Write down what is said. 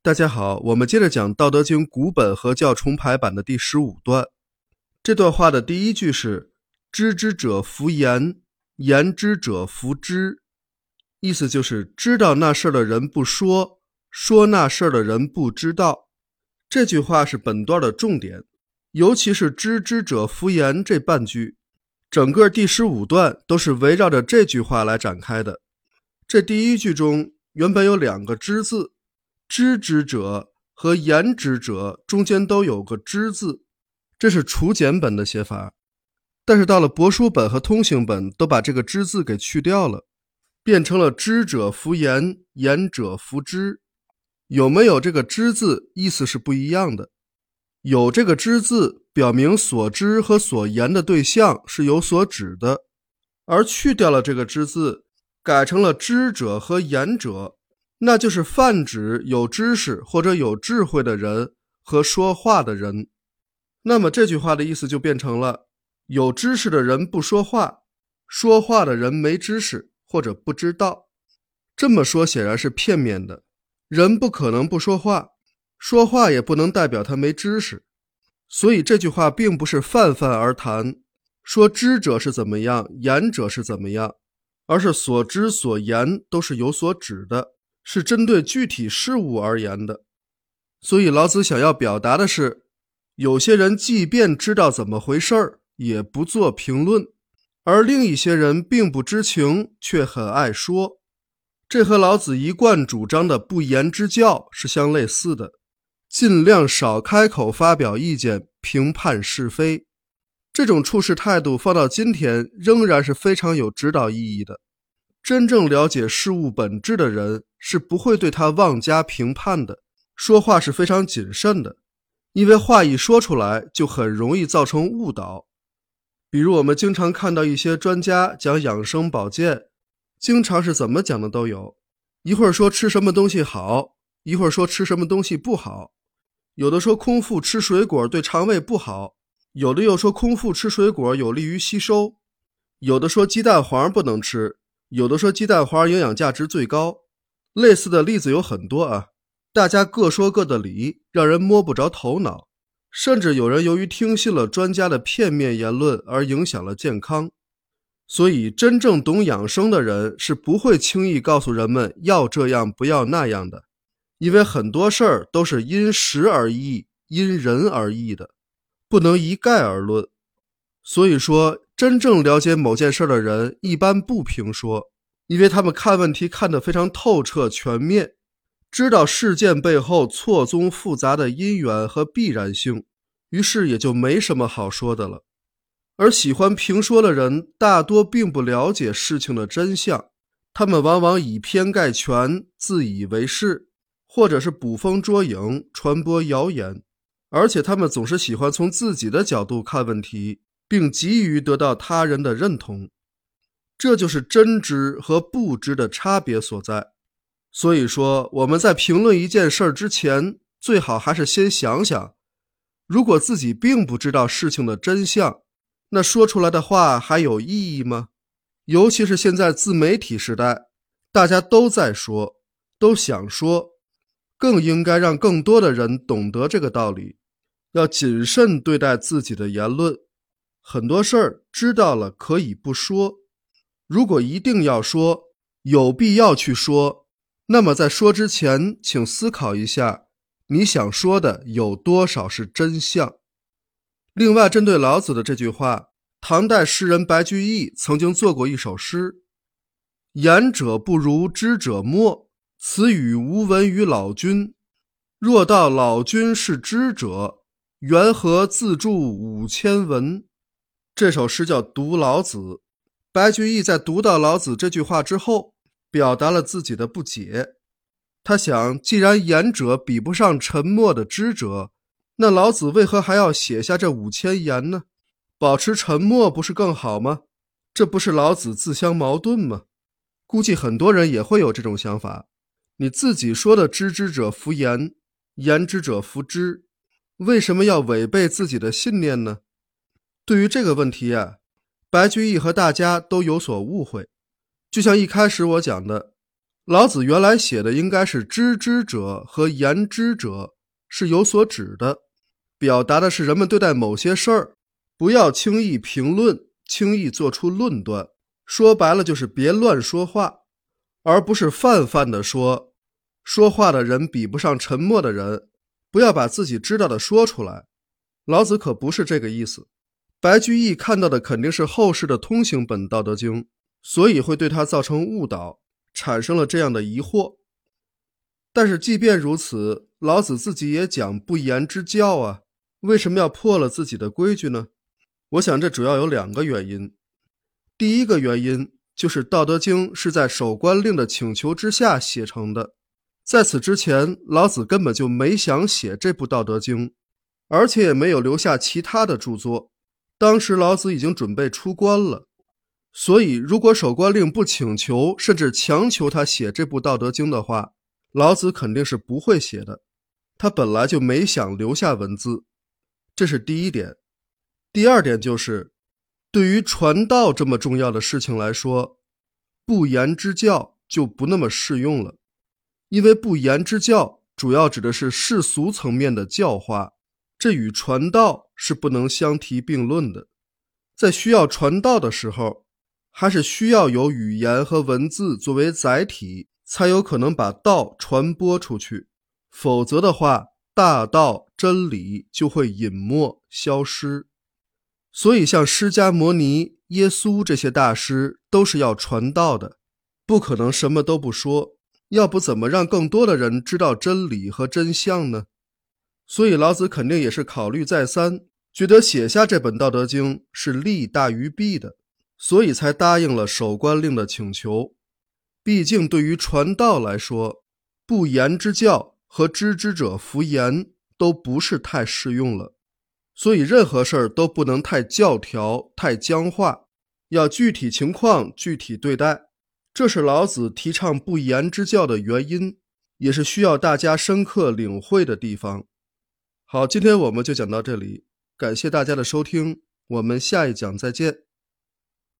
大家好，我们接着讲《道德经》古本和教重排版的第十五段。这段话的第一句是“知之者弗言，言之者弗知”，意思就是知道那事儿的人不说，说那事儿的人不知道。这句话是本段的重点，尤其是“知之者弗言”这半句，整个第十五段都是围绕着这句话来展开的。这第一句中原本有两个“知”字。知之者和言之者中间都有个知字，这是除简本的写法。但是到了帛书本和通行本，都把这个知字给去掉了，变成了知者弗言，言者弗知。有没有这个知字，意思是不一样的。有这个知字，表明所知和所言的对象是有所指的；而去掉了这个知字，改成了知者和言者。那就是泛指有知识或者有智慧的人和说话的人。那么这句话的意思就变成了：有知识的人不说话，说话的人没知识或者不知道。这么说显然是片面的，人不可能不说话，说话也不能代表他没知识。所以这句话并不是泛泛而谈，说知者是怎么样，言者是怎么样，而是所知所言都是有所指的。是针对具体事物而言的，所以老子想要表达的是，有些人即便知道怎么回事儿，也不做评论；而另一些人并不知情，却很爱说。这和老子一贯主张的不言之教是相类似的，尽量少开口发表意见、评判是非。这种处事态度放到今天，仍然是非常有指导意义的。真正了解事物本质的人是不会对他妄加评判的，说话是非常谨慎的，因为话一说出来就很容易造成误导。比如我们经常看到一些专家讲养生保健，经常是怎么讲的都有，一会儿说吃什么东西好，一会儿说吃什么东西不好，有的说空腹吃水果对肠胃不好，有的又说空腹吃水果有利于吸收，有的说鸡蛋黄不能吃。有的说鸡蛋花营养价值最高，类似的例子有很多啊。大家各说各的理，让人摸不着头脑。甚至有人由于听信了专家的片面言论而影响了健康。所以，真正懂养生的人是不会轻易告诉人们要这样不要那样的，因为很多事儿都是因时而异、因人而异的，不能一概而论。所以说。真正了解某件事的人，一般不评说，因为他们看问题看得非常透彻全面，知道事件背后错综复杂的因缘和必然性，于是也就没什么好说的了。而喜欢评说的人，大多并不了解事情的真相，他们往往以偏概全，自以为是，或者是捕风捉影，传播谣言，而且他们总是喜欢从自己的角度看问题。并急于得到他人的认同，这就是真知和不知的差别所在。所以说，我们在评论一件事儿之前，最好还是先想想：如果自己并不知道事情的真相，那说出来的话还有意义吗？尤其是现在自媒体时代，大家都在说，都想说，更应该让更多的人懂得这个道理，要谨慎对待自己的言论。很多事儿知道了可以不说，如果一定要说，有必要去说，那么在说之前，请思考一下，你想说的有多少是真相。另外，针对老子的这句话，唐代诗人白居易曾经做过一首诗：“言者不如知者莫，此语无闻于老君。若道老君是知者，缘何自著五千文？”这首诗叫《读老子》，白居易在读到老子这句话之后，表达了自己的不解。他想，既然言者比不上沉默的知者，那老子为何还要写下这五千言呢？保持沉默不是更好吗？这不是老子自相矛盾吗？估计很多人也会有这种想法。你自己说的“知之者弗言，言之者弗知”，为什么要违背自己的信念呢？对于这个问题啊，白居易和大家都有所误会。就像一开始我讲的，老子原来写的应该是“知之者”和“言之者”，是有所指的，表达的是人们对待某些事儿，不要轻易评论，轻易做出论断。说白了就是别乱说话，而不是泛泛的说。说话的人比不上沉默的人，不要把自己知道的说出来。老子可不是这个意思。白居易看到的肯定是后世的通行本《道德经》，所以会对他造成误导，产生了这样的疑惑。但是即便如此，老子自己也讲不言之教啊，为什么要破了自己的规矩呢？我想这主要有两个原因。第一个原因就是《道德经》是在守关令的请求之下写成的，在此之前，老子根本就没想写这部《道德经》，而且也没有留下其他的著作。当时老子已经准备出关了，所以如果守关令不请求，甚至强求他写这部《道德经》的话，老子肯定是不会写的。他本来就没想留下文字，这是第一点。第二点就是。对于传道这么重要的事情来说，不言之教就不那么适用了，因为不言之教主要指的是世俗层面的教化，这与传道是不能相提并论的。在需要传道的时候，还是需要有语言和文字作为载体，才有可能把道传播出去，否则的话，大道真理就会隐没消失。所以，像释迦牟尼、耶稣这些大师都是要传道的，不可能什么都不说，要不怎么让更多的人知道真理和真相呢？所以，老子肯定也是考虑再三，觉得写下这本《道德经》是利大于弊的，所以才答应了守关令的请求。毕竟，对于传道来说，不言之教和知之者弗言都不是太适用了。所以，任何事儿都不能太教条、太僵化，要具体情况具体对待。这是老子提倡不言之教的原因，也是需要大家深刻领会的地方。好，今天我们就讲到这里，感谢大家的收听，我们下一讲再见。